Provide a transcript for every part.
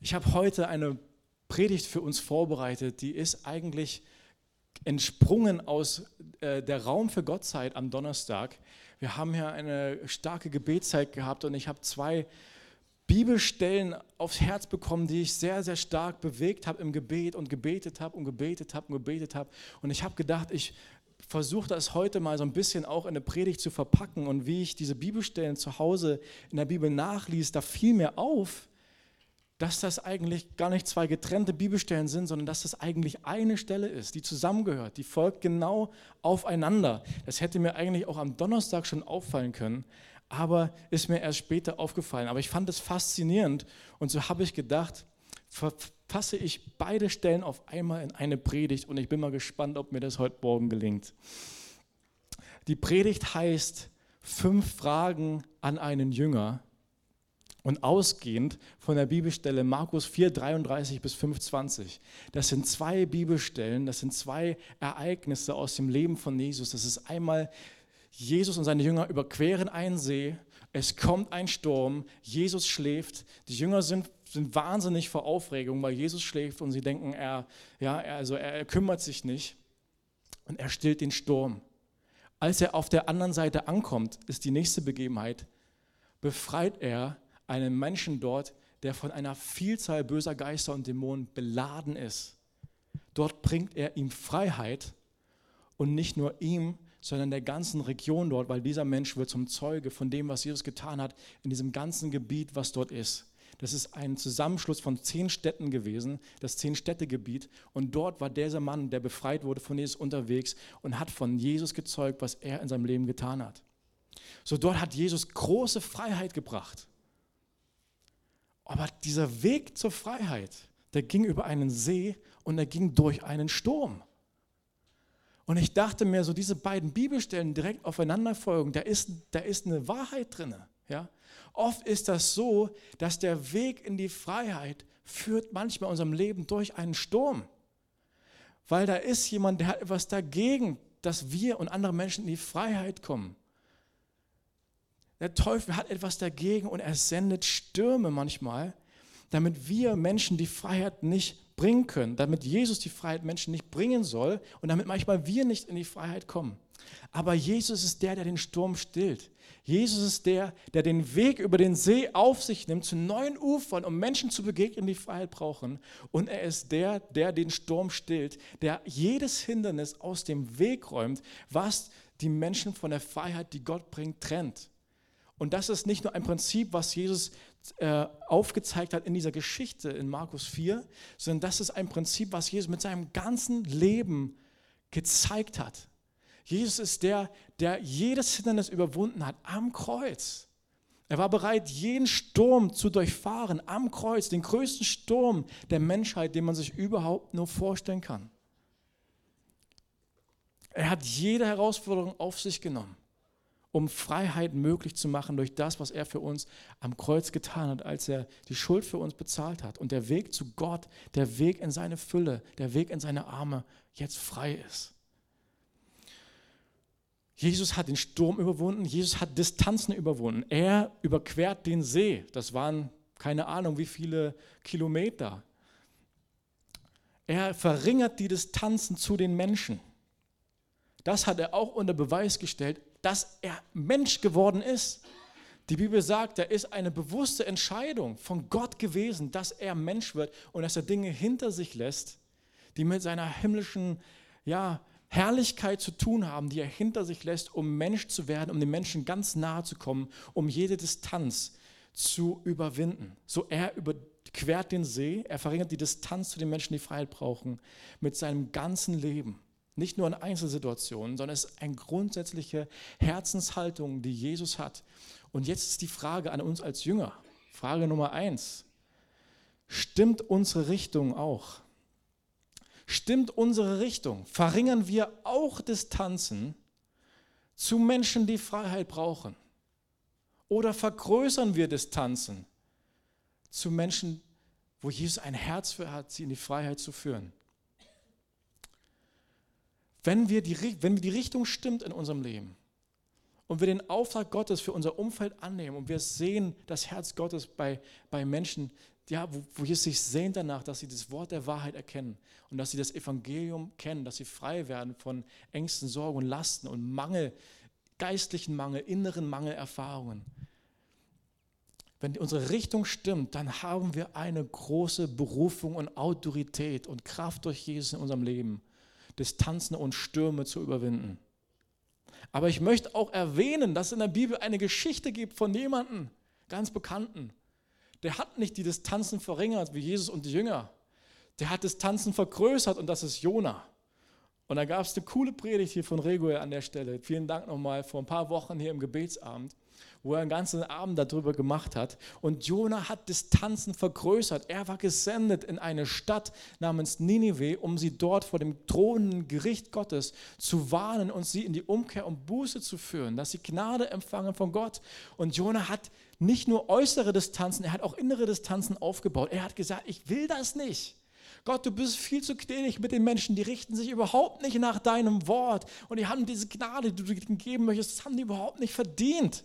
Ich habe heute eine Predigt für uns vorbereitet, die ist eigentlich entsprungen aus äh, der Raum für Gottzeit am Donnerstag. Wir haben hier eine starke Gebetszeit gehabt und ich habe zwei Bibelstellen aufs Herz bekommen, die ich sehr, sehr stark bewegt habe im Gebet und gebetet habe und gebetet habe und gebetet habe. Und ich habe gedacht, ich versuche das heute mal so ein bisschen auch in eine Predigt zu verpacken. Und wie ich diese Bibelstellen zu Hause in der Bibel nachließ, da fiel mir auf, dass das eigentlich gar nicht zwei getrennte Bibelstellen sind, sondern dass das eigentlich eine Stelle ist, die zusammengehört, die folgt genau aufeinander. Das hätte mir eigentlich auch am Donnerstag schon auffallen können, aber ist mir erst später aufgefallen. Aber ich fand es faszinierend und so habe ich gedacht, verfasse ich beide Stellen auf einmal in eine Predigt und ich bin mal gespannt, ob mir das heute Morgen gelingt. Die Predigt heißt Fünf Fragen an einen Jünger und ausgehend von der Bibelstelle Markus 4, 33 bis 25, das sind zwei Bibelstellen, das sind zwei Ereignisse aus dem Leben von Jesus. Das ist einmal Jesus und seine Jünger überqueren einen See, es kommt ein Sturm, Jesus schläft, die Jünger sind, sind wahnsinnig vor Aufregung, weil Jesus schläft und sie denken, er, ja, also er kümmert sich nicht und er stillt den Sturm. Als er auf der anderen Seite ankommt, ist die nächste Begebenheit, befreit er einen Menschen dort, der von einer Vielzahl böser Geister und Dämonen beladen ist. Dort bringt er ihm Freiheit und nicht nur ihm, sondern der ganzen Region dort, weil dieser Mensch wird zum Zeuge von dem, was Jesus getan hat in diesem ganzen Gebiet, was dort ist. Das ist ein Zusammenschluss von zehn Städten gewesen, das Zehn-Städte-Gebiet. Und dort war dieser Mann, der befreit wurde von Jesus, unterwegs und hat von Jesus gezeugt, was er in seinem Leben getan hat. So dort hat Jesus große Freiheit gebracht. Aber dieser Weg zur Freiheit, der ging über einen See und er ging durch einen Sturm. Und ich dachte mir, so diese beiden Bibelstellen direkt aufeinander folgen, da ist, da ist eine Wahrheit drin. Ja? Oft ist das so, dass der Weg in die Freiheit führt manchmal unserem Leben durch einen Sturm. Weil da ist jemand, der hat etwas dagegen, dass wir und andere Menschen in die Freiheit kommen. Der Teufel hat etwas dagegen und er sendet Stürme manchmal, damit wir Menschen die Freiheit nicht bringen können, damit Jesus die Freiheit Menschen nicht bringen soll und damit manchmal wir nicht in die Freiheit kommen. Aber Jesus ist der, der den Sturm stillt. Jesus ist der, der den Weg über den See auf sich nimmt zu neuen Ufern, um Menschen zu begegnen, die Freiheit brauchen. Und er ist der, der den Sturm stillt, der jedes Hindernis aus dem Weg räumt, was die Menschen von der Freiheit, die Gott bringt, trennt. Und das ist nicht nur ein Prinzip, was Jesus äh, aufgezeigt hat in dieser Geschichte in Markus 4, sondern das ist ein Prinzip, was Jesus mit seinem ganzen Leben gezeigt hat. Jesus ist der, der jedes Hindernis überwunden hat am Kreuz. Er war bereit, jeden Sturm zu durchfahren am Kreuz, den größten Sturm der Menschheit, den man sich überhaupt nur vorstellen kann. Er hat jede Herausforderung auf sich genommen um Freiheit möglich zu machen durch das, was er für uns am Kreuz getan hat, als er die Schuld für uns bezahlt hat. Und der Weg zu Gott, der Weg in seine Fülle, der Weg in seine Arme jetzt frei ist. Jesus hat den Sturm überwunden, Jesus hat Distanzen überwunden. Er überquert den See. Das waren keine Ahnung wie viele Kilometer. Er verringert die Distanzen zu den Menschen. Das hat er auch unter Beweis gestellt, dass er Mensch geworden ist. Die Bibel sagt, da ist eine bewusste Entscheidung von Gott gewesen, dass er Mensch wird und dass er Dinge hinter sich lässt, die mit seiner himmlischen ja, Herrlichkeit zu tun haben, die er hinter sich lässt, um Mensch zu werden, um den Menschen ganz nahe zu kommen, um jede Distanz zu überwinden. So er überquert den See, er verringert die Distanz zu den Menschen, die Freiheit brauchen, mit seinem ganzen Leben. Nicht nur in Einzelsituationen, sondern es ist eine grundsätzliche Herzenshaltung, die Jesus hat. Und jetzt ist die Frage an uns als Jünger. Frage Nummer eins. Stimmt unsere Richtung auch? Stimmt unsere Richtung? Verringern wir auch Distanzen zu Menschen, die Freiheit brauchen? Oder vergrößern wir Distanzen zu Menschen, wo Jesus ein Herz für hat, sie in die Freiheit zu führen? Wenn, wir die, wenn die Richtung stimmt in unserem Leben und wir den Auftrag Gottes für unser Umfeld annehmen und wir sehen das Herz Gottes bei, bei Menschen, ja, wo, wo Jesus sich sehnt danach, dass sie das Wort der Wahrheit erkennen und dass sie das Evangelium kennen, dass sie frei werden von Ängsten, Sorgen und Lasten und Mangel, geistlichen Mangel, inneren Mangelerfahrungen. Wenn unsere Richtung stimmt, dann haben wir eine große Berufung und Autorität und Kraft durch Jesus in unserem Leben, Distanzen und Stürme zu überwinden. Aber ich möchte auch erwähnen, dass es in der Bibel eine Geschichte gibt von jemandem, ganz Bekannten. Der hat nicht die Distanzen verringert wie Jesus und die Jünger. Der hat Distanzen vergrößert und das ist Jona. Und da gab es eine coole Predigt hier von Reguel an der Stelle. Vielen Dank nochmal vor ein paar Wochen hier im Gebetsabend wo er einen ganzen Abend darüber gemacht hat. Und Jona hat Distanzen vergrößert. Er war gesendet in eine Stadt namens Ninive, um sie dort vor dem drohenden Gericht Gottes zu warnen und sie in die Umkehr und Buße zu führen, dass sie Gnade empfangen von Gott. Und Jona hat nicht nur äußere Distanzen, er hat auch innere Distanzen aufgebaut. Er hat gesagt, ich will das nicht. Gott, du bist viel zu gnädig mit den Menschen, die richten sich überhaupt nicht nach deinem Wort und die haben diese Gnade, die du ihnen geben möchtest, das haben die überhaupt nicht verdient.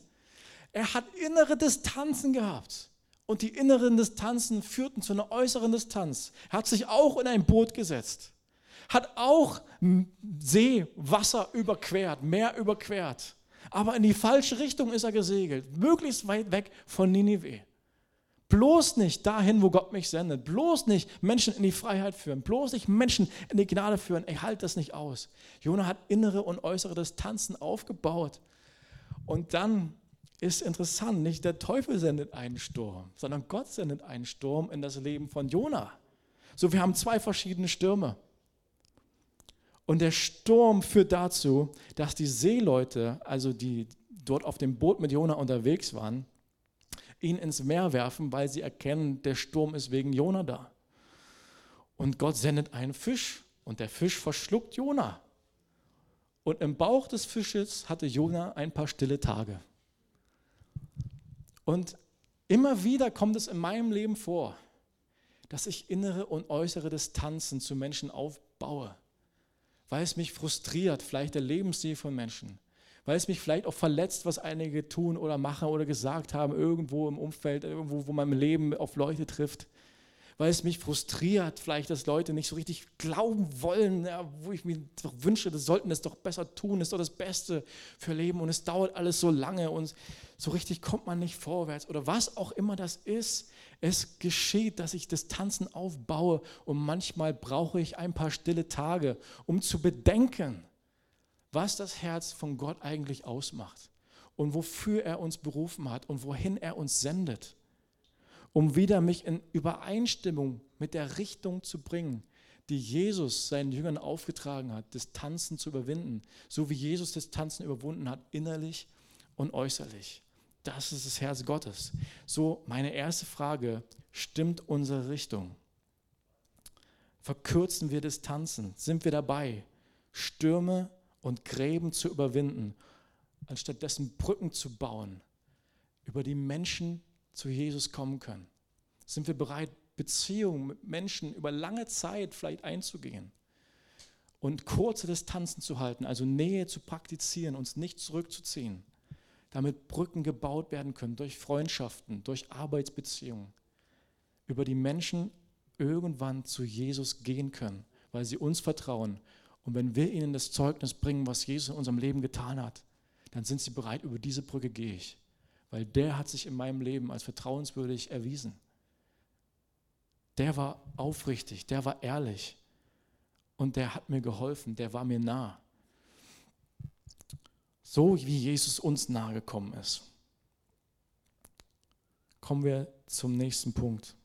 Er hat innere Distanzen gehabt. Und die inneren Distanzen führten zu einer äußeren Distanz. Er hat sich auch in ein Boot gesetzt. Hat auch See, Wasser überquert, Meer überquert. Aber in die falsche Richtung ist er gesegelt. Möglichst weit weg von Ninive. Bloß nicht dahin, wo Gott mich sendet. Bloß nicht Menschen in die Freiheit führen. Bloß nicht Menschen in die Gnade führen. Ich halte das nicht aus. Jona hat innere und äußere Distanzen aufgebaut. Und dann ist interessant, nicht der Teufel sendet einen Sturm, sondern Gott sendet einen Sturm in das Leben von Jona. So, wir haben zwei verschiedene Stürme. Und der Sturm führt dazu, dass die Seeleute, also die dort auf dem Boot mit Jona unterwegs waren, ihn ins Meer werfen, weil sie erkennen, der Sturm ist wegen Jona da. Und Gott sendet einen Fisch und der Fisch verschluckt Jona. Und im Bauch des Fisches hatte Jona ein paar stille Tage. Und immer wieder kommt es in meinem Leben vor, dass ich innere und äußere Distanzen zu Menschen aufbaue, weil es mich frustriert, vielleicht der Lebensstil von Menschen, weil es mich vielleicht auch verletzt, was einige tun oder machen oder gesagt haben, irgendwo im Umfeld, irgendwo, wo mein Leben auf Leute trifft weil es mich frustriert, vielleicht, dass Leute nicht so richtig glauben wollen, ja, wo ich mir doch wünsche, das sollten es doch besser tun, das ist doch das Beste für Leben und es dauert alles so lange und so richtig kommt man nicht vorwärts oder was auch immer das ist. Es geschieht, dass ich Distanzen aufbaue und manchmal brauche ich ein paar stille Tage, um zu bedenken, was das Herz von Gott eigentlich ausmacht und wofür er uns berufen hat und wohin er uns sendet um wieder mich in Übereinstimmung mit der Richtung zu bringen, die Jesus seinen Jüngern aufgetragen hat, Distanzen zu überwinden, so wie Jesus Distanzen überwunden hat, innerlich und äußerlich. Das ist das Herz Gottes. So, meine erste Frage, stimmt unsere Richtung? Verkürzen wir Distanzen? Sind wir dabei, Stürme und Gräben zu überwinden, anstatt dessen Brücken zu bauen, über die Menschen zu Jesus kommen können? Sind wir bereit, Beziehungen mit Menschen über lange Zeit vielleicht einzugehen und kurze Distanzen zu halten, also Nähe zu praktizieren, uns nicht zurückzuziehen, damit Brücken gebaut werden können durch Freundschaften, durch Arbeitsbeziehungen, über die Menschen irgendwann zu Jesus gehen können, weil sie uns vertrauen. Und wenn wir ihnen das Zeugnis bringen, was Jesus in unserem Leben getan hat, dann sind sie bereit, über diese Brücke gehe ich weil der hat sich in meinem Leben als vertrauenswürdig erwiesen. Der war aufrichtig, der war ehrlich und der hat mir geholfen, der war mir nah. So wie Jesus uns nahe gekommen ist. Kommen wir zum nächsten Punkt.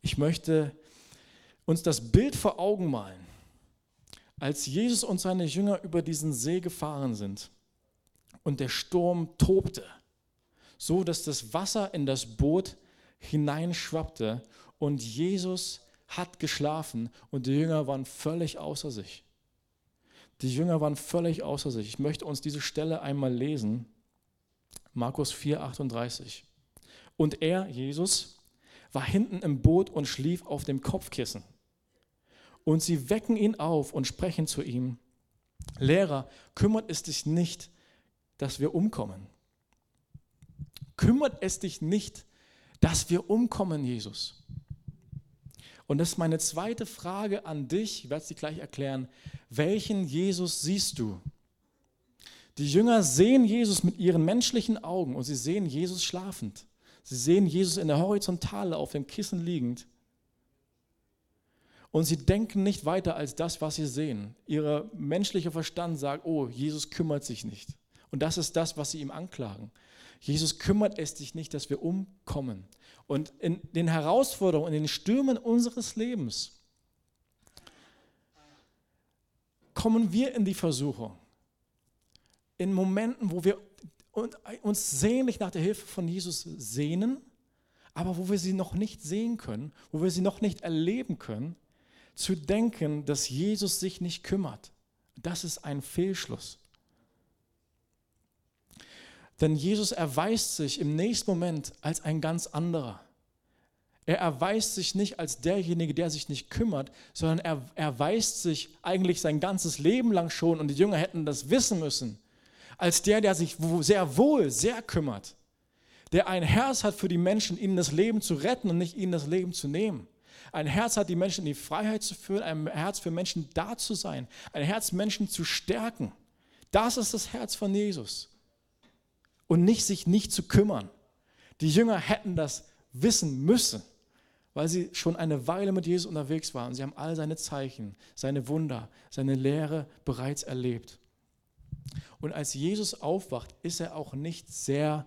Ich möchte uns das Bild vor Augen malen, als Jesus und seine Jünger über diesen See gefahren sind und der Sturm tobte, so dass das Wasser in das Boot hineinschwappte und Jesus hat geschlafen und die Jünger waren völlig außer sich. Die Jünger waren völlig außer sich. Ich möchte uns diese Stelle einmal lesen. Markus 4, 38. Und er, Jesus, war hinten im Boot und schlief auf dem Kopfkissen. Und sie wecken ihn auf und sprechen zu ihm, Lehrer, kümmert es dich nicht, dass wir umkommen. Kümmert es dich nicht, dass wir umkommen, Jesus. Und das ist meine zweite Frage an dich, ich werde sie gleich erklären. Welchen Jesus siehst du? Die Jünger sehen Jesus mit ihren menschlichen Augen und sie sehen Jesus schlafend. Sie sehen Jesus in der Horizontale auf dem Kissen liegend. Und sie denken nicht weiter als das, was sie sehen. Ihr menschlicher Verstand sagt, oh, Jesus kümmert sich nicht. Und das ist das, was sie ihm anklagen. Jesus kümmert es sich nicht, dass wir umkommen. Und in den Herausforderungen, in den Stürmen unseres Lebens kommen wir in die Versuchung. In Momenten, wo wir uns sehnlich nach der Hilfe von Jesus sehnen, aber wo wir sie noch nicht sehen können, wo wir sie noch nicht erleben können, zu denken, dass Jesus sich nicht kümmert. Das ist ein Fehlschluss. Denn Jesus erweist sich im nächsten Moment als ein ganz anderer. Er erweist sich nicht als derjenige, der sich nicht kümmert, sondern er erweist sich eigentlich sein ganzes Leben lang schon, und die Jünger hätten das wissen müssen, als der, der sich sehr wohl, sehr kümmert, der ein Herz hat für die Menschen, ihnen das Leben zu retten und nicht ihnen das Leben zu nehmen. Ein Herz hat, die Menschen in die Freiheit zu führen, ein Herz für Menschen da zu sein, ein Herz, Menschen zu stärken. Das ist das Herz von Jesus. Und nicht sich nicht zu kümmern. Die Jünger hätten das wissen müssen, weil sie schon eine Weile mit Jesus unterwegs waren. Sie haben all seine Zeichen, seine Wunder, seine Lehre bereits erlebt. Und als Jesus aufwacht, ist er auch nicht sehr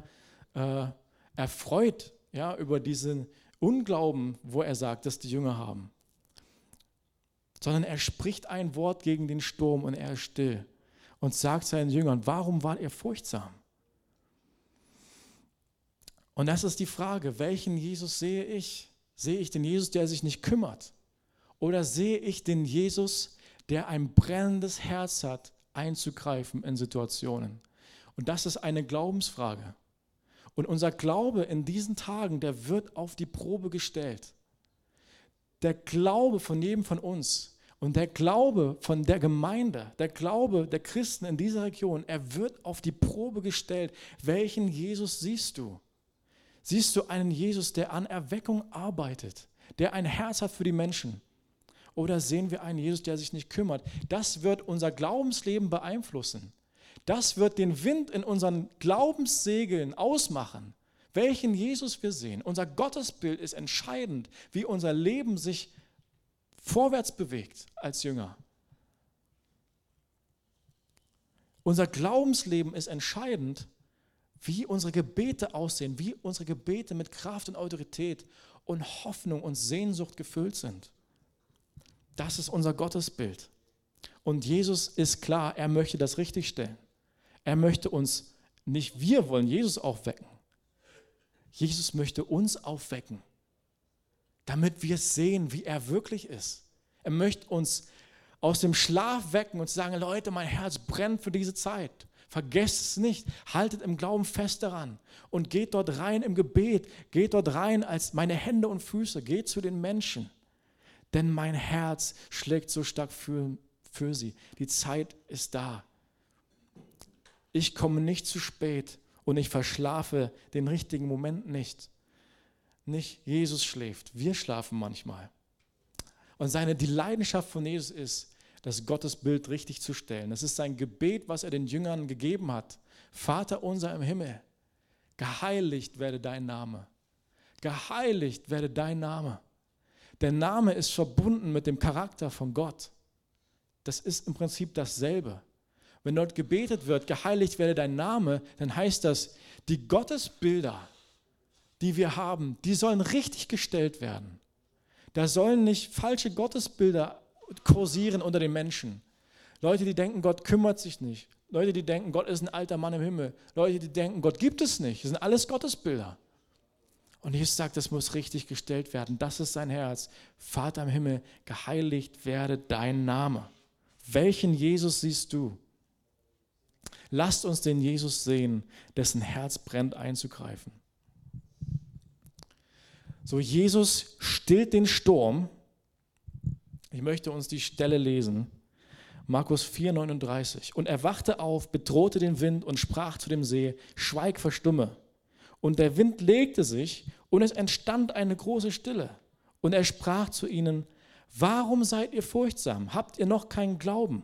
äh, erfreut ja, über diesen Unglauben, wo er sagt, dass die Jünger haben, sondern er spricht ein Wort gegen den Sturm und er ist still und sagt seinen Jüngern, warum war ihr furchtsam? Und das ist die Frage, welchen Jesus sehe ich? Sehe ich den Jesus, der sich nicht kümmert? Oder sehe ich den Jesus, der ein brennendes Herz hat, einzugreifen in Situationen? Und das ist eine Glaubensfrage. Und unser Glaube in diesen Tagen, der wird auf die Probe gestellt. Der Glaube von jedem von uns und der Glaube von der Gemeinde, der Glaube der Christen in dieser Region, er wird auf die Probe gestellt. Welchen Jesus siehst du? Siehst du einen Jesus, der an Erweckung arbeitet, der ein Herz hat für die Menschen? Oder sehen wir einen Jesus, der sich nicht kümmert? Das wird unser Glaubensleben beeinflussen. Das wird den Wind in unseren Glaubenssegeln ausmachen, welchen Jesus wir sehen. Unser Gottesbild ist entscheidend, wie unser Leben sich vorwärts bewegt als Jünger. Unser Glaubensleben ist entscheidend, wie unsere Gebete aussehen, wie unsere Gebete mit Kraft und Autorität und Hoffnung und Sehnsucht gefüllt sind. Das ist unser Gottesbild. Und Jesus ist klar, er möchte das richtigstellen. Er möchte uns, nicht wir wollen Jesus aufwecken. Jesus möchte uns aufwecken, damit wir sehen, wie er wirklich ist. Er möchte uns aus dem Schlaf wecken und sagen, Leute, mein Herz brennt für diese Zeit. Vergesst es nicht, haltet im Glauben fest daran und geht dort rein im Gebet, geht dort rein als meine Hände und Füße, geht zu den Menschen, denn mein Herz schlägt so stark für, für sie. Die Zeit ist da ich komme nicht zu spät und ich verschlafe den richtigen Moment nicht. Nicht Jesus schläft, wir schlafen manchmal. Und seine, die Leidenschaft von Jesus ist, das Gottesbild richtig zu stellen. Das ist sein Gebet, was er den Jüngern gegeben hat. Vater unser im Himmel, geheiligt werde dein Name. Geheiligt werde dein Name. Der Name ist verbunden mit dem Charakter von Gott. Das ist im Prinzip dasselbe. Wenn dort gebetet wird, geheiligt werde dein Name, dann heißt das, die Gottesbilder, die wir haben, die sollen richtig gestellt werden. Da sollen nicht falsche Gottesbilder kursieren unter den Menschen. Leute, die denken, Gott kümmert sich nicht. Leute, die denken, Gott ist ein alter Mann im Himmel. Leute, die denken, Gott gibt es nicht. Das sind alles Gottesbilder. Und Jesus sagt, das muss richtig gestellt werden. Das ist sein Herz. Vater im Himmel, geheiligt werde dein Name. Welchen Jesus siehst du? Lasst uns den Jesus sehen, dessen Herz brennt einzugreifen. So, Jesus stillt den Sturm. Ich möchte uns die Stelle lesen. Markus 4,39. Und er wachte auf, bedrohte den Wind und sprach zu dem See: Schweig, verstumme. Und der Wind legte sich Und es entstand eine große Stille. Und er sprach zu ihnen, warum seid ihr furchtsam? Habt ihr noch keinen Glauben?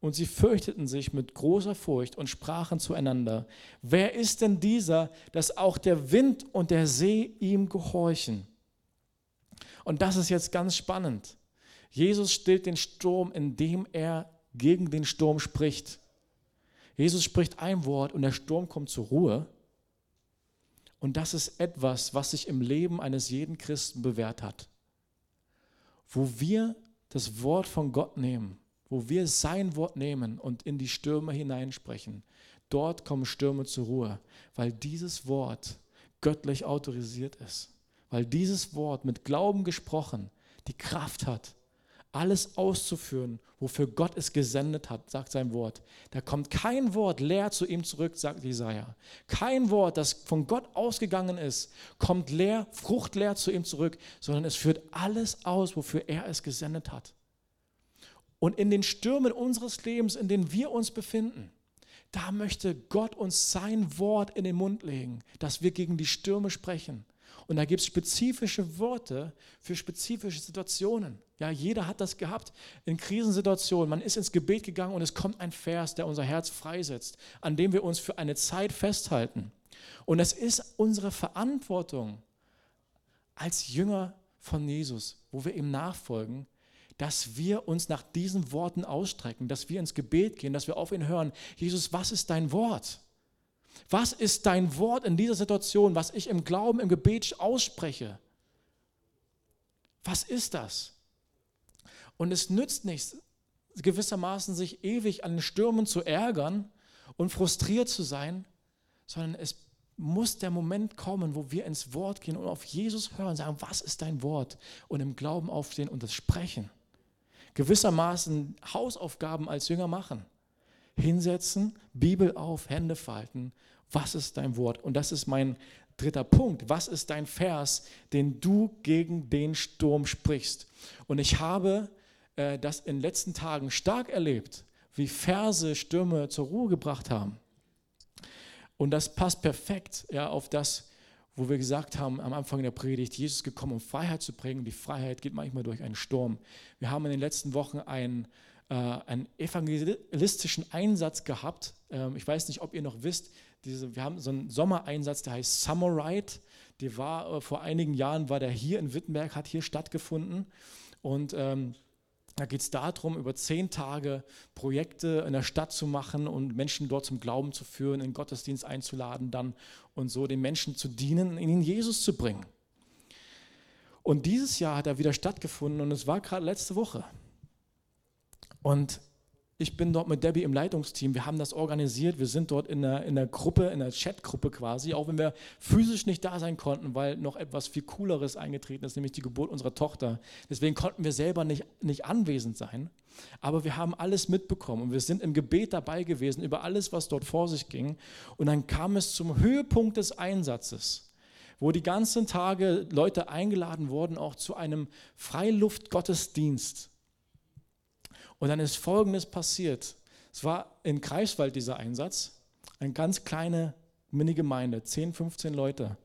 Und sie fürchteten sich mit großer Furcht und sprachen zueinander, wer ist denn dieser, dass auch der Wind und der See ihm gehorchen? Und das ist jetzt ganz spannend. Jesus stillt den Sturm, indem er gegen den Sturm spricht. Jesus spricht ein Wort und der Sturm kommt zur Ruhe. Und das ist etwas, was sich im Leben eines jeden Christen bewährt hat. Wo wir das Wort von Gott nehmen wo wir sein Wort nehmen und in die Stürme hineinsprechen, dort kommen Stürme zur Ruhe, weil dieses Wort göttlich autorisiert ist, weil dieses Wort mit Glauben gesprochen die Kraft hat, alles auszuführen, wofür Gott es gesendet hat, sagt sein Wort. Da kommt kein Wort leer zu ihm zurück, sagt Jesaja. Kein Wort, das von Gott ausgegangen ist, kommt leer, fruchtleer zu ihm zurück, sondern es führt alles aus, wofür er es gesendet hat. Und in den Stürmen unseres Lebens, in denen wir uns befinden, da möchte Gott uns sein Wort in den Mund legen, dass wir gegen die Stürme sprechen. Und da gibt es spezifische Worte für spezifische Situationen. Ja, jeder hat das gehabt in Krisensituationen. Man ist ins Gebet gegangen und es kommt ein Vers, der unser Herz freisetzt, an dem wir uns für eine Zeit festhalten. Und es ist unsere Verantwortung als Jünger von Jesus, wo wir ihm nachfolgen, dass wir uns nach diesen Worten ausstrecken, dass wir ins Gebet gehen, dass wir auf ihn hören. Jesus, was ist dein Wort? Was ist dein Wort in dieser Situation, was ich im Glauben, im Gebet ausspreche? Was ist das? Und es nützt nichts, gewissermaßen sich ewig an den Stürmen zu ärgern und frustriert zu sein, sondern es muss der Moment kommen, wo wir ins Wort gehen und auf Jesus hören, sagen, was ist dein Wort? Und im Glauben aufstehen und das sprechen gewissermaßen Hausaufgaben als Jünger machen. Hinsetzen, Bibel auf, Hände falten. Was ist dein Wort? Und das ist mein dritter Punkt. Was ist dein Vers, den du gegen den Sturm sprichst? Und ich habe äh, das in den letzten Tagen stark erlebt, wie Verse Stürme zur Ruhe gebracht haben. Und das passt perfekt ja, auf das, wo wir gesagt haben am Anfang der Predigt, Jesus ist gekommen, um Freiheit zu bringen. Die Freiheit geht manchmal durch einen Sturm. Wir haben in den letzten Wochen einen, einen evangelistischen Einsatz gehabt. Ähm, ich weiß nicht, ob ihr noch wisst, diese, wir haben so einen Sommereinsatz, der heißt Summer Ride. Der war äh, vor einigen Jahren, war der hier in Wittenberg, hat hier stattgefunden. Und ähm, da geht es darum, über zehn Tage Projekte in der Stadt zu machen und Menschen dort zum Glauben zu führen, in Gottesdienst einzuladen dann und so den Menschen zu dienen, ihnen Jesus zu bringen. Und dieses Jahr hat er wieder stattgefunden und es war gerade letzte Woche. Und ich bin dort mit Debbie im Leitungsteam. Wir haben das organisiert. Wir sind dort in der, in der Gruppe, in der Chatgruppe quasi, auch wenn wir physisch nicht da sein konnten, weil noch etwas viel Cooleres eingetreten ist, nämlich die Geburt unserer Tochter. Deswegen konnten wir selber nicht, nicht anwesend sein. Aber wir haben alles mitbekommen und wir sind im Gebet dabei gewesen über alles, was dort vor sich ging. Und dann kam es zum Höhepunkt des Einsatzes wo die ganzen Tage Leute eingeladen wurden, auch zu einem Freiluftgottesdienst. Und dann ist Folgendes passiert. Es war in Kreiswald dieser Einsatz, eine ganz kleine Mini-Gemeinde, 10, 15 Leute.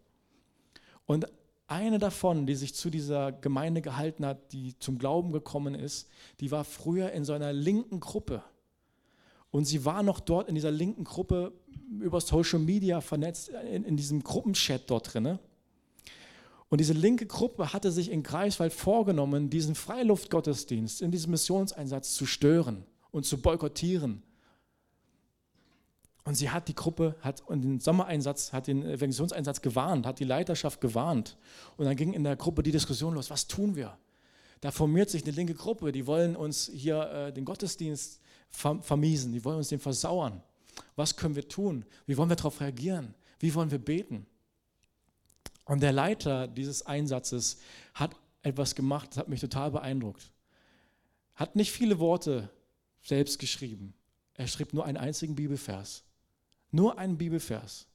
Und eine davon, die sich zu dieser Gemeinde gehalten hat, die zum Glauben gekommen ist, die war früher in so einer linken Gruppe. Und sie war noch dort in dieser linken Gruppe über Social Media vernetzt, in, in diesem Gruppenchat dort drin. Und diese linke Gruppe hatte sich in Greifswald vorgenommen, diesen Freiluftgottesdienst in diesem Missionseinsatz zu stören und zu boykottieren. Und sie hat die Gruppe, hat und den Sommereinsatz, hat den Evangelisationseinsatz gewarnt, hat die Leiterschaft gewarnt. Und dann ging in der Gruppe die Diskussion los, was tun wir? Da formiert sich eine linke Gruppe, die wollen uns hier äh, den Gottesdienst vermiesen, die wollen uns den versauern. Was können wir tun? Wie wollen wir darauf reagieren? Wie wollen wir beten? Und der Leiter dieses Einsatzes hat etwas gemacht, das hat mich total beeindruckt. Hat nicht viele Worte selbst geschrieben. Er schrieb nur einen einzigen Bibelvers. Nur einen Bibelvers.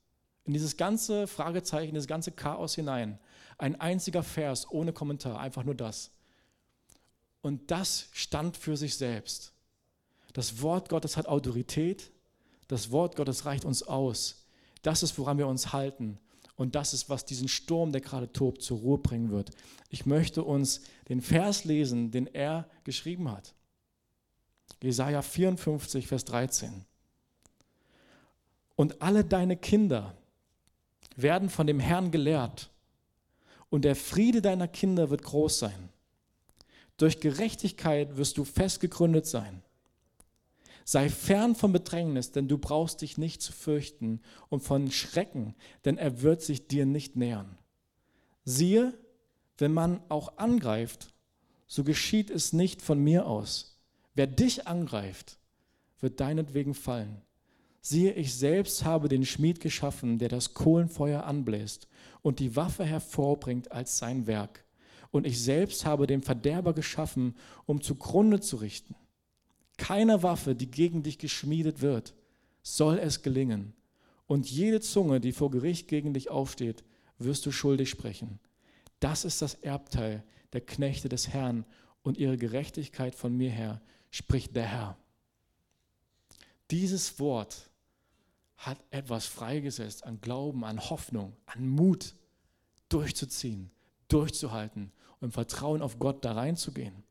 In dieses ganze Fragezeichen, dieses ganze Chaos hinein. Ein einziger Vers ohne Kommentar, einfach nur das. Und das stand für sich selbst. Das Wort Gottes hat Autorität. Das Wort Gottes reicht uns aus. Das ist, woran wir uns halten. Und das ist, was diesen Sturm, der gerade tobt, zur Ruhe bringen wird. Ich möchte uns den Vers lesen, den er geschrieben hat. Jesaja 54, Vers 13. Und alle deine Kinder werden von dem Herrn gelehrt, und der Friede deiner Kinder wird groß sein. Durch Gerechtigkeit wirst du festgegründet sein. Sei fern von Bedrängnis, denn du brauchst dich nicht zu fürchten, und von Schrecken, denn er wird sich dir nicht nähern. Siehe, wenn man auch angreift, so geschieht es nicht von mir aus. Wer dich angreift, wird deinetwegen fallen. Siehe, ich selbst habe den Schmied geschaffen, der das Kohlenfeuer anbläst und die Waffe hervorbringt als sein Werk. Und ich selbst habe den Verderber geschaffen, um zugrunde zu richten. Keiner Waffe, die gegen dich geschmiedet wird, soll es gelingen. Und jede Zunge, die vor Gericht gegen dich aufsteht, wirst du schuldig sprechen. Das ist das Erbteil der Knechte des Herrn und ihre Gerechtigkeit von mir her, spricht der Herr. Dieses Wort hat etwas freigesetzt an Glauben, an Hoffnung, an Mut, durchzuziehen, durchzuhalten und im Vertrauen auf Gott da reinzugehen.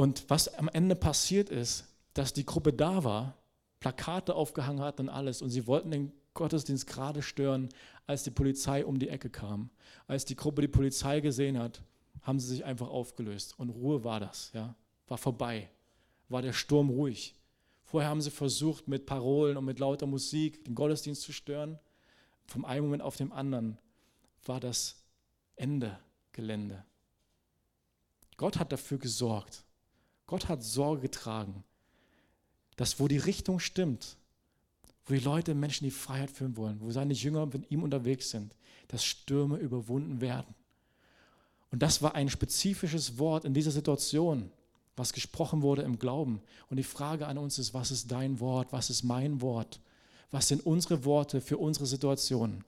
Und was am Ende passiert ist, dass die Gruppe da war, Plakate aufgehangen hat und alles und sie wollten den Gottesdienst gerade stören, als die Polizei um die Ecke kam. Als die Gruppe die Polizei gesehen hat, haben sie sich einfach aufgelöst und Ruhe war das, ja, war vorbei, war der Sturm ruhig. Vorher haben sie versucht, mit Parolen und mit lauter Musik den Gottesdienst zu stören. Vom einen Moment auf den anderen war das Ende Gelände. Gott hat dafür gesorgt. Gott hat Sorge getragen, dass wo die Richtung stimmt, wo die Leute Menschen die Freiheit führen wollen, wo seine Jünger mit ihm unterwegs sind, dass Stürme überwunden werden. Und das war ein spezifisches Wort in dieser Situation was gesprochen wurde im Glauben. Und die Frage an uns ist, was ist dein Wort, was ist mein Wort? Was sind unsere Worte für unsere Situation?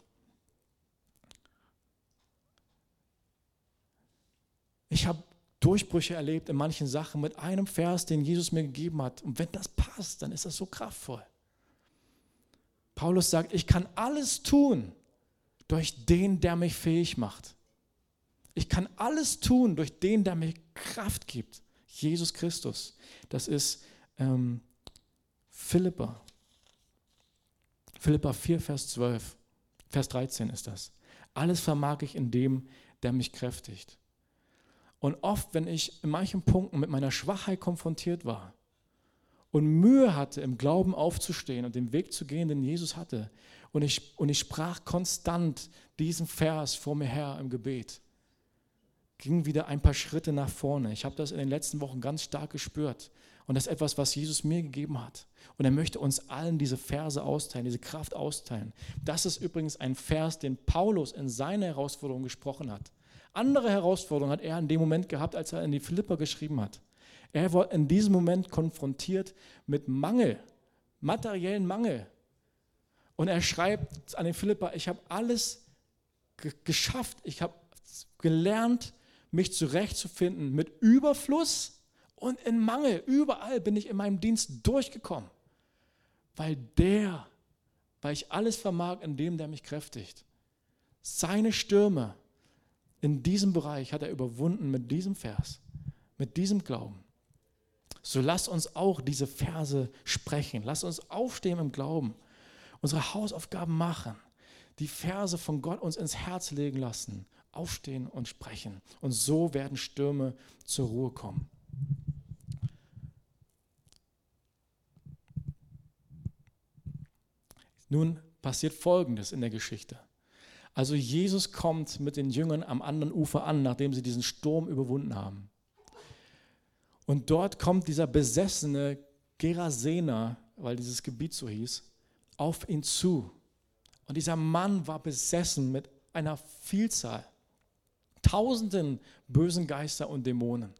Ich habe Durchbrüche erlebt in manchen Sachen mit einem Vers, den Jesus mir gegeben hat. Und wenn das passt, dann ist das so kraftvoll. Paulus sagt, ich kann alles tun durch den, der mich fähig macht. Ich kann alles tun durch den, der mir Kraft gibt. Jesus Christus. Das ist ähm, Philippa. Philippa 4, Vers 12. Vers 13 ist das. Alles vermag ich in dem, der mich kräftigt. Und oft, wenn ich in manchen Punkten mit meiner Schwachheit konfrontiert war und Mühe hatte, im Glauben aufzustehen und den Weg zu gehen, den Jesus hatte, und ich, und ich sprach konstant diesen Vers vor mir her im Gebet, ging wieder ein paar Schritte nach vorne. Ich habe das in den letzten Wochen ganz stark gespürt. Und das ist etwas, was Jesus mir gegeben hat. Und er möchte uns allen diese Verse austeilen, diese Kraft austeilen. Das ist übrigens ein Vers, den Paulus in seiner Herausforderung gesprochen hat. Andere Herausforderungen hat er in dem Moment gehabt, als er in die Philipper geschrieben hat. Er war in diesem Moment konfrontiert mit Mangel, materiellen Mangel. Und er schreibt an den Philipper, ich habe alles geschafft, ich habe gelernt, mich zurechtzufinden mit Überfluss und in Mangel. Überall bin ich in meinem Dienst durchgekommen, weil der, weil ich alles vermag in dem, der mich kräftigt. Seine Stürme in diesem Bereich hat er überwunden mit diesem Vers, mit diesem Glauben. So lass uns auch diese Verse sprechen. Lass uns aufstehen im Glauben, unsere Hausaufgaben machen, die Verse von Gott uns ins Herz legen lassen aufstehen und sprechen. Und so werden Stürme zur Ruhe kommen. Nun passiert Folgendes in der Geschichte. Also Jesus kommt mit den Jüngern am anderen Ufer an, nachdem sie diesen Sturm überwunden haben. Und dort kommt dieser besessene Gerasener, weil dieses Gebiet so hieß, auf ihn zu. Und dieser Mann war besessen mit einer Vielzahl tausenden bösen Geister und Dämonen.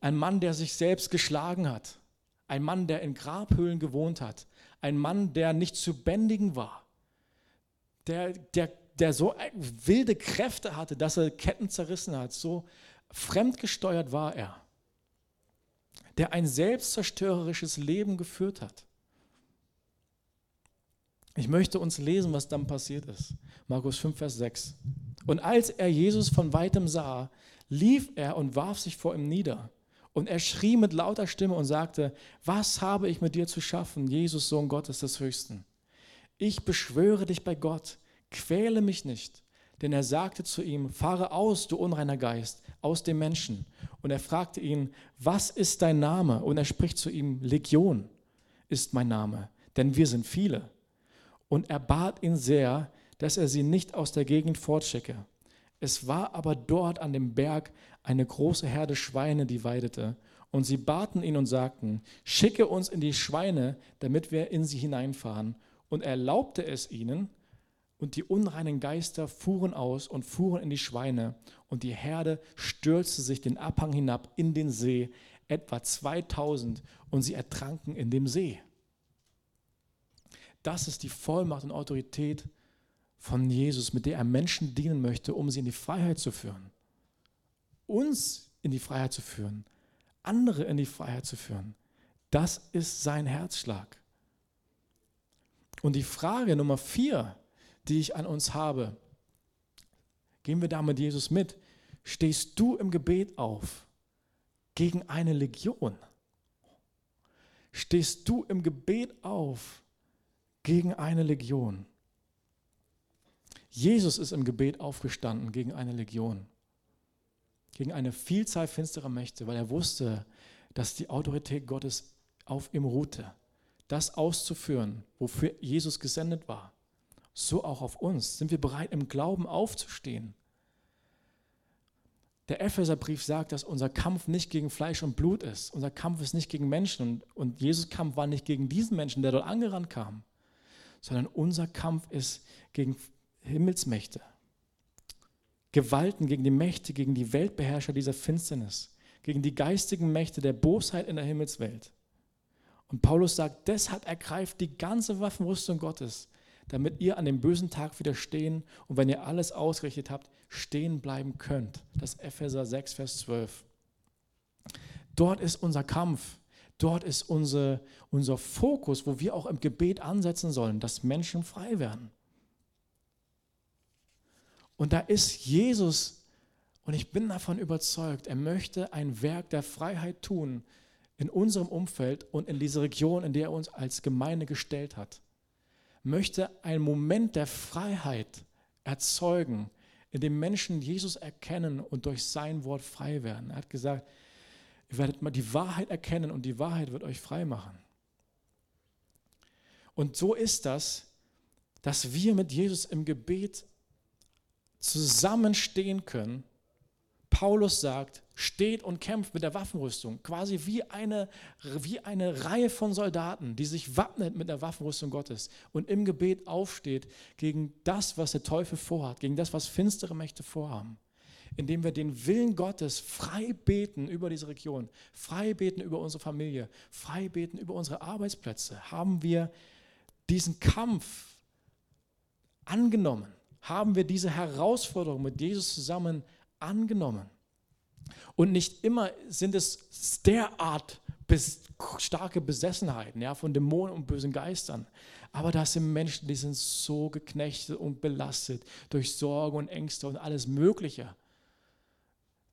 Ein Mann, der sich selbst geschlagen hat. Ein Mann, der in Grabhöhlen gewohnt hat. Ein Mann, der nicht zu bändigen war. Der, der, der so wilde Kräfte hatte, dass er Ketten zerrissen hat. So fremdgesteuert war er. Der ein selbstzerstörerisches Leben geführt hat. Ich möchte uns lesen, was dann passiert ist. Markus 5, Vers 6. Und als er Jesus von weitem sah, lief er und warf sich vor ihm nieder. Und er schrie mit lauter Stimme und sagte, was habe ich mit dir zu schaffen, Jesus, Sohn Gottes des Höchsten? Ich beschwöre dich bei Gott, quäle mich nicht. Denn er sagte zu ihm, fahre aus, du unreiner Geist, aus dem Menschen. Und er fragte ihn, was ist dein Name? Und er spricht zu ihm, Legion ist mein Name, denn wir sind viele. Und er bat ihn sehr, dass er sie nicht aus der Gegend fortschicke. Es war aber dort an dem Berg eine große Herde Schweine, die weidete. Und sie baten ihn und sagten, schicke uns in die Schweine, damit wir in sie hineinfahren. Und er erlaubte es ihnen, und die unreinen Geister fuhren aus und fuhren in die Schweine, und die Herde stürzte sich den Abhang hinab in den See, etwa 2000, und sie ertranken in dem See. Das ist die Vollmacht und Autorität von Jesus, mit der er Menschen dienen möchte, um sie in die Freiheit zu führen. Uns in die Freiheit zu führen, andere in die Freiheit zu führen. Das ist sein Herzschlag. Und die Frage Nummer vier, die ich an uns habe, gehen wir da mit Jesus mit. Stehst du im Gebet auf gegen eine Legion? Stehst du im Gebet auf gegen eine Legion? Jesus ist im Gebet aufgestanden gegen eine Legion, gegen eine Vielzahl finsterer Mächte, weil er wusste, dass die Autorität Gottes auf ihm ruhte, das auszuführen, wofür Jesus gesendet war. So auch auf uns. Sind wir bereit, im Glauben aufzustehen? Der Epheserbrief sagt, dass unser Kampf nicht gegen Fleisch und Blut ist. Unser Kampf ist nicht gegen Menschen. Und, und Jesus Kampf war nicht gegen diesen Menschen, der dort angerannt kam, sondern unser Kampf ist gegen Himmelsmächte, Gewalten gegen die Mächte, gegen die Weltbeherrscher dieser Finsternis, gegen die geistigen Mächte der Bosheit in der Himmelswelt. Und Paulus sagt, deshalb ergreift die ganze Waffenrüstung Gottes, damit ihr an dem bösen Tag widerstehen und wenn ihr alles ausgerichtet habt, stehen bleiben könnt. Das Epheser 6, Vers 12. Dort ist unser Kampf. Dort ist unser, unser Fokus, wo wir auch im Gebet ansetzen sollen, dass Menschen frei werden. Und da ist Jesus, und ich bin davon überzeugt, er möchte ein Werk der Freiheit tun in unserem Umfeld und in dieser Region, in der er uns als Gemeinde gestellt hat. Möchte einen Moment der Freiheit erzeugen, in dem Menschen Jesus erkennen und durch sein Wort frei werden. Er hat gesagt, ihr werdet mal die Wahrheit erkennen und die Wahrheit wird euch frei machen. Und so ist das, dass wir mit Jesus im Gebet zusammenstehen können. Paulus sagt, steht und kämpft mit der Waffenrüstung, quasi wie eine, wie eine Reihe von Soldaten, die sich wappnet mit der Waffenrüstung Gottes und im Gebet aufsteht gegen das, was der Teufel vorhat, gegen das, was finstere Mächte vorhaben. Indem wir den Willen Gottes frei beten über diese Region, frei beten über unsere Familie, frei beten über unsere Arbeitsplätze, haben wir diesen Kampf angenommen haben wir diese Herausforderung mit Jesus zusammen angenommen. Und nicht immer sind es derart bis starke Besessenheiten ja, von Dämonen und bösen Geistern. Aber das sind Menschen, die sind so geknechtet und belastet durch Sorge und Ängste und alles Mögliche,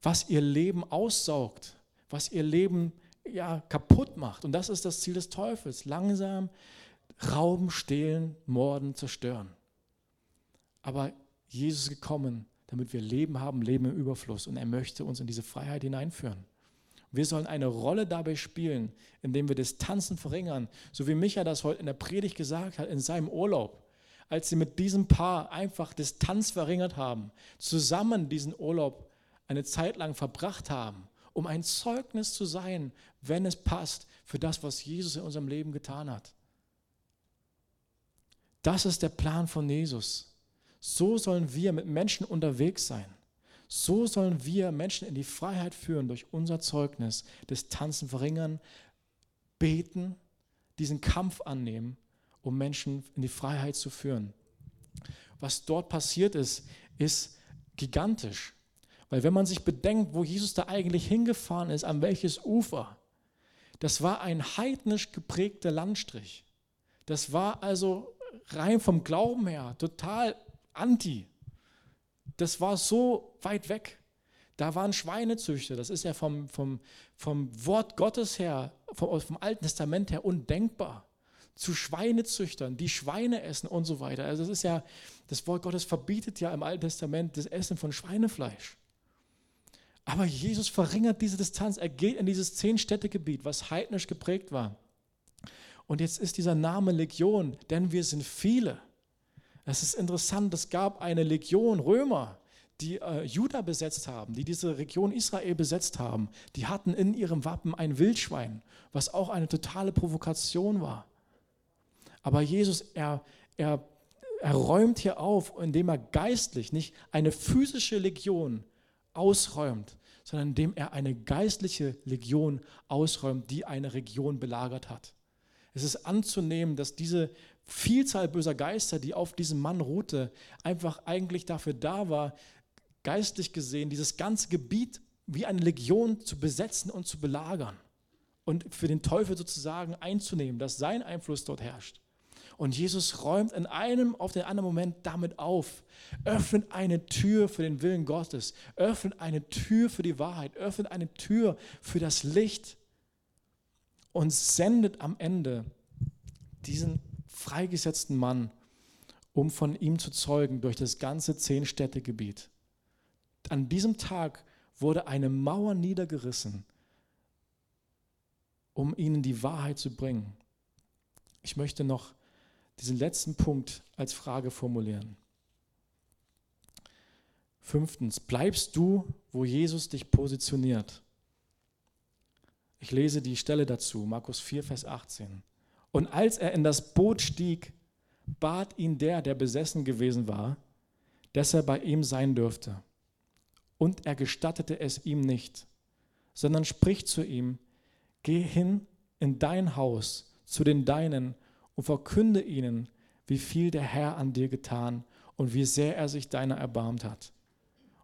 was ihr Leben aussaugt, was ihr Leben ja, kaputt macht. Und das ist das Ziel des Teufels. Langsam rauben, stehlen, morden, zerstören. Aber Jesus ist gekommen, damit wir Leben haben, Leben im Überfluss. Und er möchte uns in diese Freiheit hineinführen. Wir sollen eine Rolle dabei spielen, indem wir Distanzen verringern, so wie Micha das heute in der Predigt gesagt hat, in seinem Urlaub. Als sie mit diesem Paar einfach Distanz verringert haben, zusammen diesen Urlaub eine Zeit lang verbracht haben, um ein Zeugnis zu sein, wenn es passt, für das, was Jesus in unserem Leben getan hat. Das ist der Plan von Jesus. So sollen wir mit Menschen unterwegs sein. So sollen wir Menschen in die Freiheit führen durch unser Zeugnis, Distanzen verringern, beten, diesen Kampf annehmen, um Menschen in die Freiheit zu führen. Was dort passiert ist, ist gigantisch. Weil wenn man sich bedenkt, wo Jesus da eigentlich hingefahren ist, an welches Ufer, das war ein heidnisch geprägter Landstrich. Das war also rein vom Glauben her total anti. Das war so weit weg. Da waren Schweinezüchter, das ist ja vom, vom, vom Wort Gottes her, vom, vom Alten Testament her undenkbar. Zu Schweinezüchtern, die Schweine essen und so weiter. Also das ist ja, das Wort Gottes verbietet ja im Alten Testament das Essen von Schweinefleisch. Aber Jesus verringert diese Distanz. Er geht in dieses Zehn-Städte-Gebiet, was heidnisch geprägt war. Und jetzt ist dieser Name Legion, denn wir sind viele. Es ist interessant, es gab eine Legion Römer, die äh, Juda besetzt haben, die diese Region Israel besetzt haben. Die hatten in ihrem Wappen ein Wildschwein, was auch eine totale Provokation war. Aber Jesus, er, er, er räumt hier auf, indem er geistlich nicht eine physische Legion ausräumt, sondern indem er eine geistliche Legion ausräumt, die eine Region belagert hat. Es ist anzunehmen, dass diese Vielzahl böser Geister, die auf diesem Mann ruhte, einfach eigentlich dafür da war, geistlich gesehen, dieses ganze Gebiet wie eine Legion zu besetzen und zu belagern und für den Teufel sozusagen einzunehmen, dass sein Einfluss dort herrscht. Und Jesus räumt in einem auf den anderen Moment damit auf, öffnet eine Tür für den Willen Gottes, öffnet eine Tür für die Wahrheit, öffnet eine Tür für das Licht. Und sendet am Ende diesen freigesetzten Mann, um von ihm zu zeugen durch das ganze Zehn-Städte-Gebiet. An diesem Tag wurde eine Mauer niedergerissen, um ihnen die Wahrheit zu bringen. Ich möchte noch diesen letzten Punkt als Frage formulieren. Fünftens, bleibst du, wo Jesus dich positioniert? Ich lese die Stelle dazu, Markus 4, Vers 18. Und als er in das Boot stieg, bat ihn der, der besessen gewesen war, dass er bei ihm sein dürfte. Und er gestattete es ihm nicht, sondern spricht zu ihm, geh hin in dein Haus zu den Deinen und verkünde ihnen, wie viel der Herr an dir getan und wie sehr er sich deiner erbarmt hat.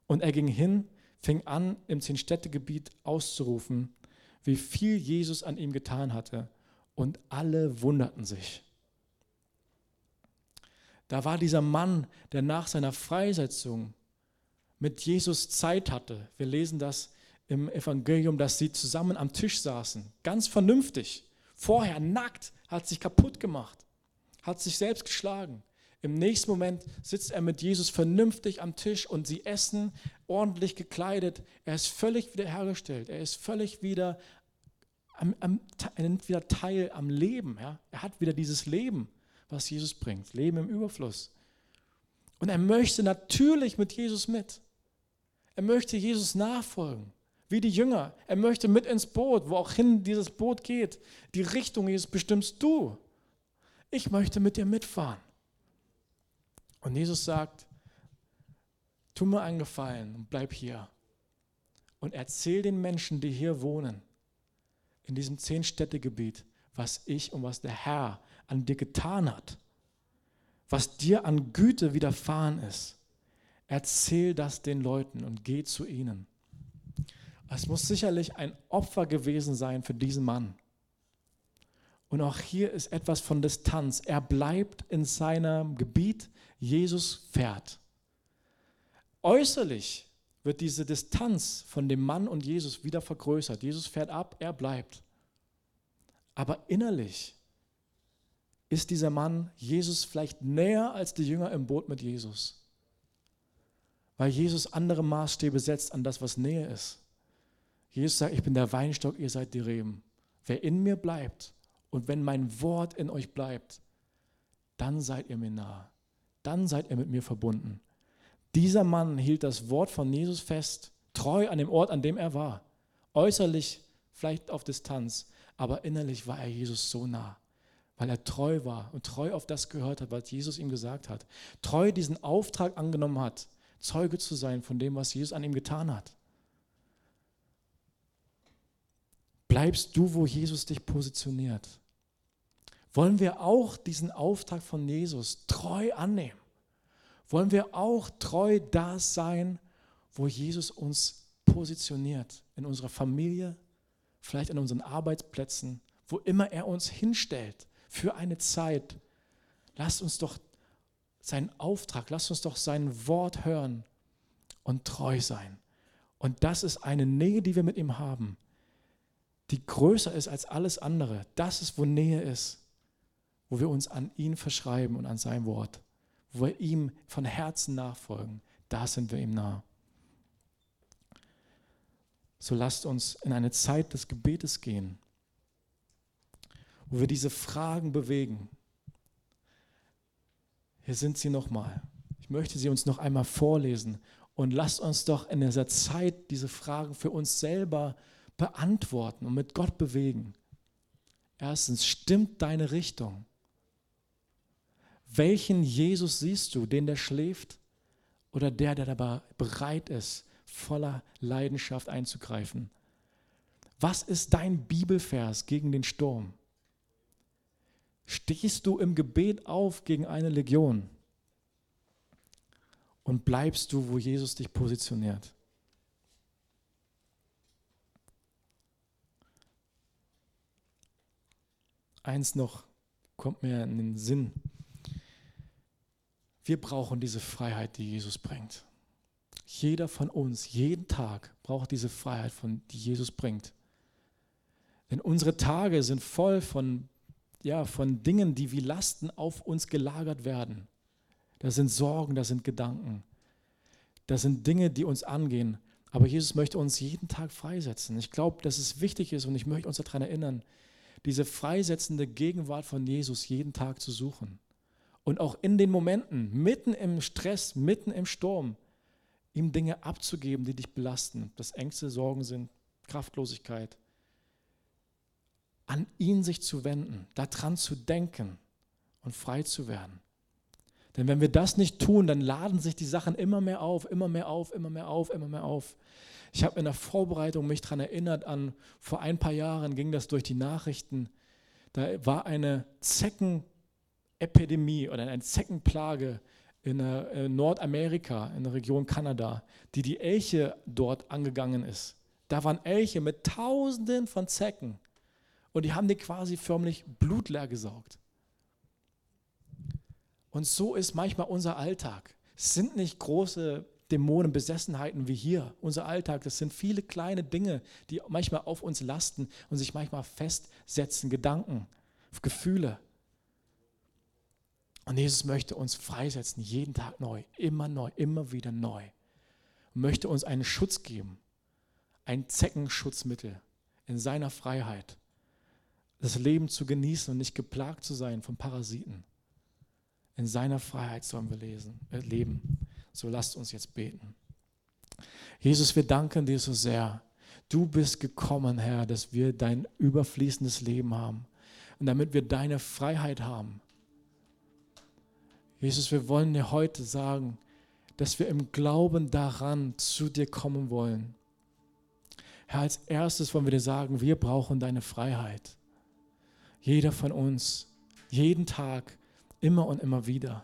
Und er ging hin, fing an, im Zehn-Städte-Gebiet auszurufen, wie viel Jesus an ihm getan hatte. Und alle wunderten sich. Da war dieser Mann, der nach seiner Freisetzung mit Jesus Zeit hatte. Wir lesen das im Evangelium, dass sie zusammen am Tisch saßen, ganz vernünftig. Vorher nackt, hat sich kaputt gemacht, hat sich selbst geschlagen. Im nächsten Moment sitzt er mit Jesus vernünftig am Tisch und sie essen, ordentlich gekleidet. Er ist völlig wiederhergestellt. Er ist völlig wieder, am, am, er nimmt wieder teil am Leben. Ja? Er hat wieder dieses Leben, was Jesus bringt. Leben im Überfluss. Und er möchte natürlich mit Jesus mit. Er möchte Jesus nachfolgen wie die Jünger. Er möchte mit ins Boot, wo auch hin dieses Boot geht. Die Richtung Jesus bestimmst du. Ich möchte mit dir mitfahren. Und Jesus sagt, tu mir einen Gefallen und bleib hier. Und erzähl den Menschen, die hier wohnen, in diesem Zehn-Städte-Gebiet, was ich und was der Herr an dir getan hat, was dir an Güte widerfahren ist. Erzähl das den Leuten und geh zu ihnen. Es muss sicherlich ein Opfer gewesen sein für diesen Mann. Und auch hier ist etwas von Distanz. Er bleibt in seinem Gebiet, Jesus fährt. Äußerlich wird diese Distanz von dem Mann und Jesus wieder vergrößert. Jesus fährt ab, er bleibt. Aber innerlich ist dieser Mann Jesus vielleicht näher als die Jünger im Boot mit Jesus. Weil Jesus andere Maßstäbe setzt an das, was Nähe ist. Jesus sagt, ich bin der Weinstock, ihr seid die Reben. Wer in mir bleibt und wenn mein Wort in euch bleibt, dann seid ihr mir nahe. Dann seid ihr mit mir verbunden. Dieser Mann hielt das Wort von Jesus fest, treu an dem Ort, an dem er war. Äußerlich vielleicht auf Distanz, aber innerlich war er Jesus so nah, weil er treu war und treu auf das gehört hat, was Jesus ihm gesagt hat. Treu diesen Auftrag angenommen hat, Zeuge zu sein von dem, was Jesus an ihm getan hat. Bleibst du, wo Jesus dich positioniert? Wollen wir auch diesen Auftrag von Jesus treu annehmen? Wollen wir auch treu da sein, wo Jesus uns positioniert? In unserer Familie, vielleicht an unseren Arbeitsplätzen, wo immer er uns hinstellt für eine Zeit, Lasst uns doch seinen Auftrag, lasst uns doch sein Wort hören und treu sein. Und das ist eine Nähe, die wir mit ihm haben, die größer ist als alles andere. Das ist, wo Nähe ist, wo wir uns an ihn verschreiben und an sein Wort, wo wir ihm von Herzen nachfolgen. Da sind wir ihm nah. So lasst uns in eine Zeit des Gebetes gehen, wo wir diese Fragen bewegen. Hier sind sie nochmal. Ich möchte sie uns noch einmal vorlesen und lasst uns doch in dieser Zeit diese Fragen für uns selber beantworten und mit Gott bewegen. Erstens, stimmt deine Richtung? Welchen Jesus siehst du? Den, der schläft oder der, der dabei bereit ist, voller Leidenschaft einzugreifen? Was ist dein Bibelvers gegen den Sturm? Stehst du im Gebet auf gegen eine Legion? Und bleibst du, wo Jesus dich positioniert? Eins noch kommt mir in den Sinn. Wir brauchen diese Freiheit, die Jesus bringt. Jeder von uns, jeden Tag braucht diese Freiheit, von, die Jesus bringt. Denn unsere Tage sind voll von, ja, von Dingen, die wie Lasten auf uns gelagert werden. Das sind Sorgen, das sind Gedanken. Das sind Dinge, die uns angehen. Aber Jesus möchte uns jeden Tag freisetzen. Ich glaube, dass es wichtig ist und ich möchte uns daran erinnern, diese freisetzende Gegenwart von Jesus jeden Tag zu suchen. Und auch in den Momenten, mitten im Stress, mitten im Sturm, ihm Dinge abzugeben, die dich belasten, das Ängste, Sorgen sind, Kraftlosigkeit. An ihn sich zu wenden, daran zu denken und frei zu werden. Denn wenn wir das nicht tun, dann laden sich die Sachen immer mehr auf, immer mehr auf, immer mehr auf, immer mehr auf. Ich habe in der Vorbereitung mich daran erinnert an, vor ein paar Jahren ging das durch die Nachrichten, da war eine Zeckenepidemie oder eine Zeckenplage in äh, Nordamerika, in der Region Kanada, die die Elche dort angegangen ist. Da waren Elche mit Tausenden von Zecken und die haben die quasi förmlich blutleer gesaugt. Und so ist manchmal unser Alltag. Es sind nicht große Dämonen, Besessenheiten wie hier. Unser Alltag, das sind viele kleine Dinge, die manchmal auf uns lasten und sich manchmal festsetzen, Gedanken, Gefühle. Und Jesus möchte uns freisetzen, jeden Tag neu, immer neu, immer wieder neu. Und möchte uns einen Schutz geben, ein Zeckenschutzmittel in seiner Freiheit, das Leben zu genießen und nicht geplagt zu sein von Parasiten. In seiner Freiheit sollen wir lesen, äh, leben. So lasst uns jetzt beten. Jesus, wir danken dir so sehr. Du bist gekommen, Herr, dass wir dein überfließendes Leben haben und damit wir deine Freiheit haben. Jesus, wir wollen dir heute sagen, dass wir im Glauben daran zu dir kommen wollen. Herr, als erstes wollen wir dir sagen, wir brauchen deine Freiheit. Jeder von uns, jeden Tag, immer und immer wieder.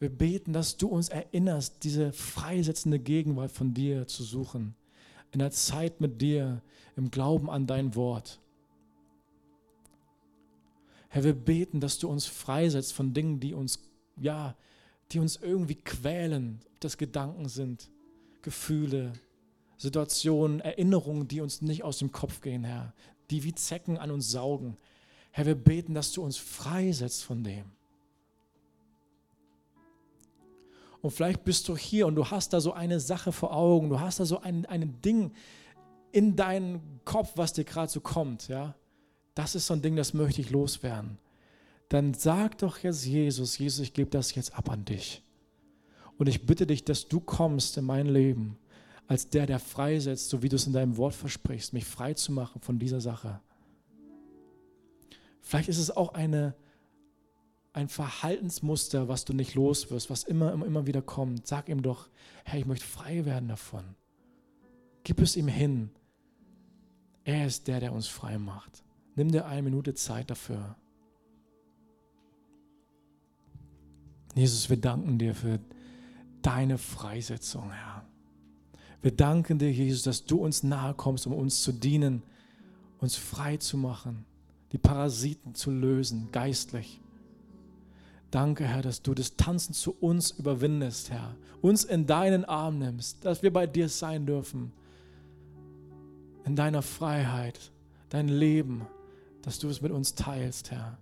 Wir beten, dass du uns erinnerst, diese freisetzende Gegenwart von dir zu suchen. In der Zeit mit dir, im Glauben an dein Wort. Herr, wir beten, dass du uns freisetzt von Dingen, die uns, ja, die uns irgendwie quälen, ob das Gedanken sind, Gefühle, Situationen, Erinnerungen, die uns nicht aus dem Kopf gehen, Herr, die wie Zecken an uns saugen. Herr, wir beten, dass du uns freisetzt von dem. Und vielleicht bist du hier und du hast da so eine Sache vor Augen, du hast da so ein, ein Ding in deinem Kopf, was dir gerade so kommt. Ja? Das ist so ein Ding, das möchte ich loswerden. Dann sag doch jetzt Jesus, Jesus, ich gebe das jetzt ab an dich. Und ich bitte dich, dass du kommst in mein Leben als der, der freisetzt, so wie du es in deinem Wort versprichst, mich frei zu machen von dieser Sache. Vielleicht ist es auch eine, ein Verhaltensmuster, was du nicht los wirst, was immer, immer, immer wieder kommt. Sag ihm doch, Herr, ich möchte frei werden davon. Gib es ihm hin. Er ist der, der uns frei macht. Nimm dir eine Minute Zeit dafür. Jesus, wir danken dir für deine Freisetzung, Herr. Wir danken dir, Jesus, dass du uns nahe kommst, um uns zu dienen, uns frei zu machen, die Parasiten zu lösen, geistlich Danke, Herr, dass du das Tanzen zu uns überwindest, Herr. Uns in deinen Arm nimmst, dass wir bei dir sein dürfen. In deiner Freiheit, dein Leben, dass du es mit uns teilst, Herr.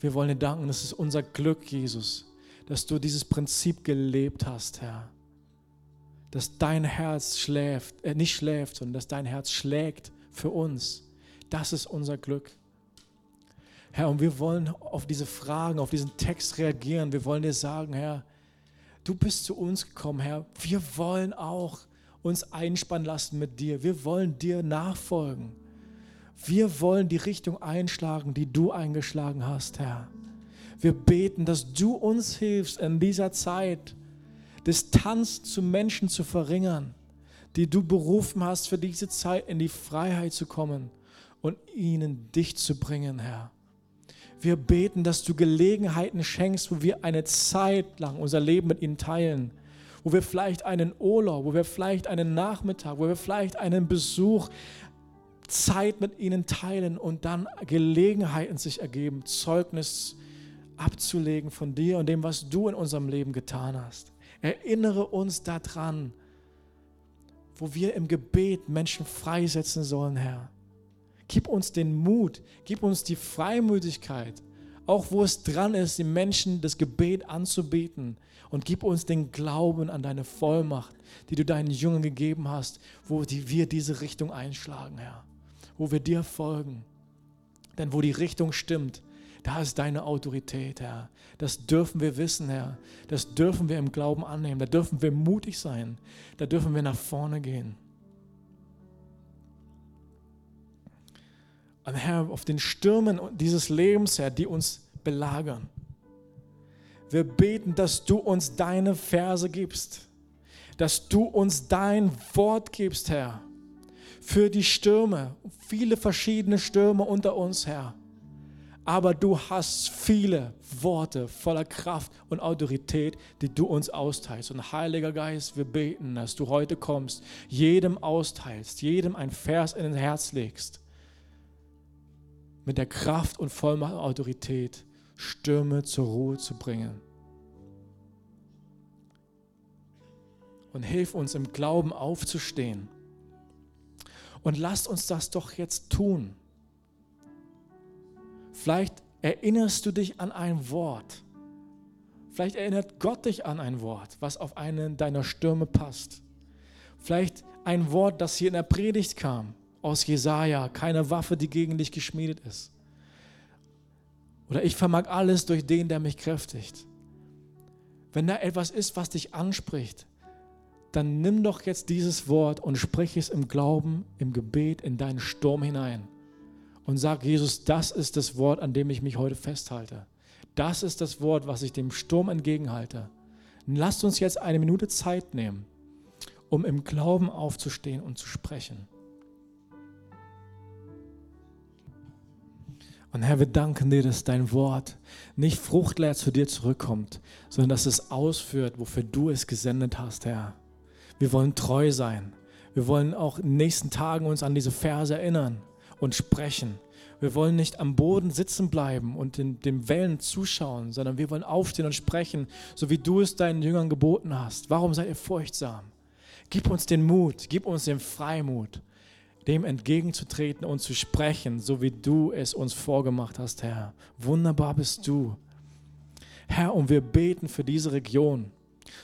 Wir wollen dir danken, das ist unser Glück, Jesus, dass du dieses Prinzip gelebt hast, Herr. Dass dein Herz schläft, äh, nicht schläft, sondern dass dein Herz schlägt für uns. Das ist unser Glück. Herr, und wir wollen auf diese Fragen, auf diesen Text reagieren. Wir wollen dir sagen, Herr, du bist zu uns gekommen, Herr. Wir wollen auch uns einspannen lassen mit dir. Wir wollen dir nachfolgen. Wir wollen die Richtung einschlagen, die du eingeschlagen hast, Herr. Wir beten, dass du uns hilfst in dieser Zeit, Distanz zu Menschen zu verringern, die du berufen hast, für diese Zeit in die Freiheit zu kommen und ihnen dich zu bringen, Herr. Wir beten, dass du Gelegenheiten schenkst, wo wir eine Zeit lang unser Leben mit ihnen teilen, wo wir vielleicht einen Urlaub, wo wir vielleicht einen Nachmittag, wo wir vielleicht einen Besuch, Zeit mit ihnen teilen und dann Gelegenheiten sich ergeben, Zeugnis abzulegen von dir und dem, was du in unserem Leben getan hast. Erinnere uns daran, wo wir im Gebet Menschen freisetzen sollen, Herr. Gib uns den Mut, gib uns die Freimütigkeit, auch wo es dran ist, die Menschen das Gebet anzubieten. Und gib uns den Glauben an deine Vollmacht, die du deinen Jungen gegeben hast, wo wir diese Richtung einschlagen, Herr. Wo wir dir folgen. Denn wo die Richtung stimmt, da ist deine Autorität, Herr. Das dürfen wir wissen, Herr. Das dürfen wir im Glauben annehmen. Da dürfen wir mutig sein. Da dürfen wir nach vorne gehen. Und Herr, auf den Stürmen dieses Lebens, Herr, die uns belagern. Wir beten, dass du uns deine Verse gibst, dass du uns dein Wort gibst, Herr, für die Stürme, viele verschiedene Stürme unter uns, Herr. Aber du hast viele Worte voller Kraft und Autorität, die du uns austeilst. Und Heiliger Geist, wir beten, dass du heute kommst, jedem austeilst, jedem ein Vers in den Herz legst mit der Kraft und Vollmacht und Autorität Stürme zur Ruhe zu bringen. Und hilf uns im Glauben aufzustehen. Und lasst uns das doch jetzt tun. Vielleicht erinnerst du dich an ein Wort. Vielleicht erinnert Gott dich an ein Wort, was auf einen deiner Stürme passt. Vielleicht ein Wort, das hier in der Predigt kam aus Jesaja, keine Waffe, die gegen dich geschmiedet ist. Oder ich vermag alles durch den, der mich kräftigt. Wenn da etwas ist, was dich anspricht, dann nimm doch jetzt dieses Wort und sprich es im Glauben, im Gebet, in deinen Sturm hinein. Und sag, Jesus, das ist das Wort, an dem ich mich heute festhalte. Das ist das Wort, was ich dem Sturm entgegenhalte. Lasst uns jetzt eine Minute Zeit nehmen, um im Glauben aufzustehen und zu sprechen. Und Herr, wir danken dir, dass dein Wort nicht fruchtleer zu dir zurückkommt, sondern dass es ausführt, wofür du es gesendet hast, Herr. Wir wollen treu sein. Wir wollen auch in den nächsten Tagen uns an diese Verse erinnern und sprechen. Wir wollen nicht am Boden sitzen bleiben und den, den Wellen zuschauen, sondern wir wollen aufstehen und sprechen, so wie du es deinen Jüngern geboten hast. Warum seid ihr furchtsam? Gib uns den Mut, gib uns den Freimut dem entgegenzutreten und zu sprechen, so wie du es uns vorgemacht hast, Herr. Wunderbar bist du. Herr, und wir beten für diese Region,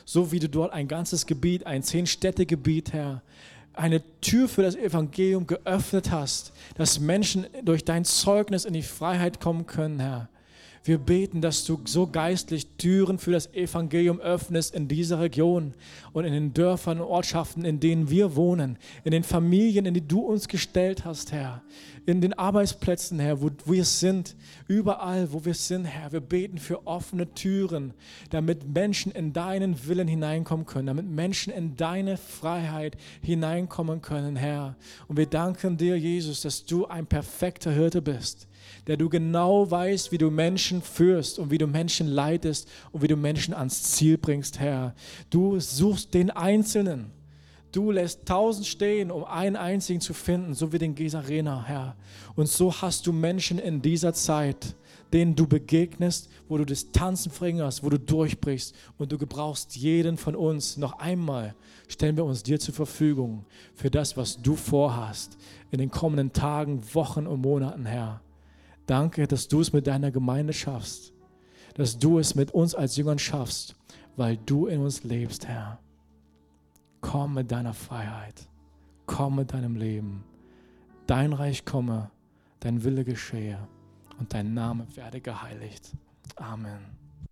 so wie du dort ein ganzes Gebiet, ein Zehn-Städte-Gebiet, Herr, eine Tür für das Evangelium geöffnet hast, dass Menschen durch dein Zeugnis in die Freiheit kommen können, Herr. Wir beten, dass du so geistlich Türen für das Evangelium öffnest in dieser Region und in den Dörfern und Ortschaften, in denen wir wohnen, in den Familien, in die du uns gestellt hast, Herr, in den Arbeitsplätzen, Herr, wo wir sind, überall, wo wir sind, Herr. Wir beten für offene Türen, damit Menschen in deinen Willen hineinkommen können, damit Menschen in deine Freiheit hineinkommen können, Herr. Und wir danken dir, Jesus, dass du ein perfekter Hirte bist der du genau weißt, wie du Menschen führst und wie du Menschen leitest und wie du Menschen ans Ziel bringst, Herr. Du suchst den Einzelnen. Du lässt tausend stehen, um einen einzigen zu finden, so wie den Gesarena, Herr. Und so hast du Menschen in dieser Zeit denen du begegnest, wo du Distanzen verringerst, wo du durchbrichst und du gebrauchst jeden von uns. Noch einmal stellen wir uns dir zur Verfügung für das, was du vorhast in den kommenden Tagen, Wochen und Monaten, Herr. Danke, dass du es mit deiner Gemeinde schaffst, dass du es mit uns als Jüngern schaffst, weil du in uns lebst, Herr. Komm mit deiner Freiheit, komm mit deinem Leben. Dein Reich komme, dein Wille geschehe und dein Name werde geheiligt. Amen.